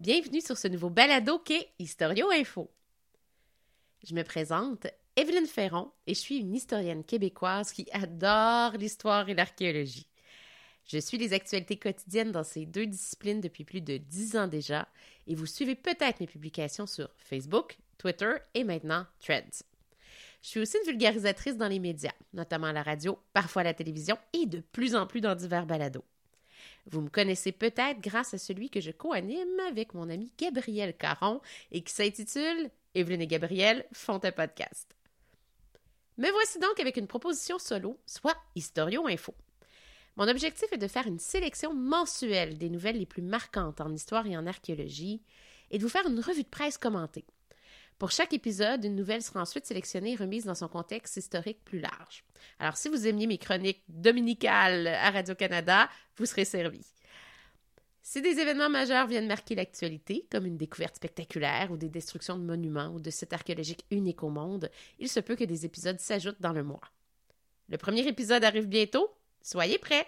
Bienvenue sur ce nouveau balado qu'est Historio Info. Je me présente, Evelyne Ferron, et je suis une historienne québécoise qui adore l'histoire et l'archéologie. Je suis les actualités quotidiennes dans ces deux disciplines depuis plus de dix ans déjà, et vous suivez peut-être mes publications sur Facebook, Twitter et maintenant Threads. Je suis aussi une vulgarisatrice dans les médias, notamment à la radio, parfois à la télévision et de plus en plus dans divers balados. Vous me connaissez peut-être grâce à celui que je co-anime avec mon ami Gabriel Caron et qui s'intitule Evelyne et Gabriel font un podcast. Me voici donc avec une proposition solo, soit Historio Info. Mon objectif est de faire une sélection mensuelle des nouvelles les plus marquantes en histoire et en archéologie et de vous faire une revue de presse commentée. Pour chaque épisode, une nouvelle sera ensuite sélectionnée et remise dans son contexte historique plus large. Alors, si vous aimiez mes chroniques dominicales à Radio-Canada, vous serez servi. Si des événements majeurs viennent marquer l'actualité, comme une découverte spectaculaire ou des destructions de monuments ou de sites archéologiques uniques au monde, il se peut que des épisodes s'ajoutent dans le mois. Le premier épisode arrive bientôt. Soyez prêts!